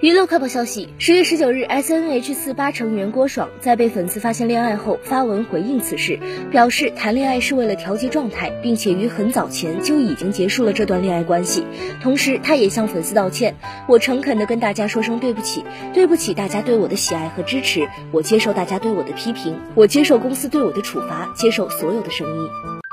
娱乐快报消息，十月十九日，SNH 四八成员郭爽在被粉丝发现恋爱后发文回应此事，表示谈恋爱是为了调节状态，并且于很早前就已经结束了这段恋爱关系。同时他也向粉丝道歉，我诚恳地跟大家说声对不起，对不起，大家对我的喜爱和支持，我接受大家对我的批评，我接受公司对我的处罚，接受所有的声音。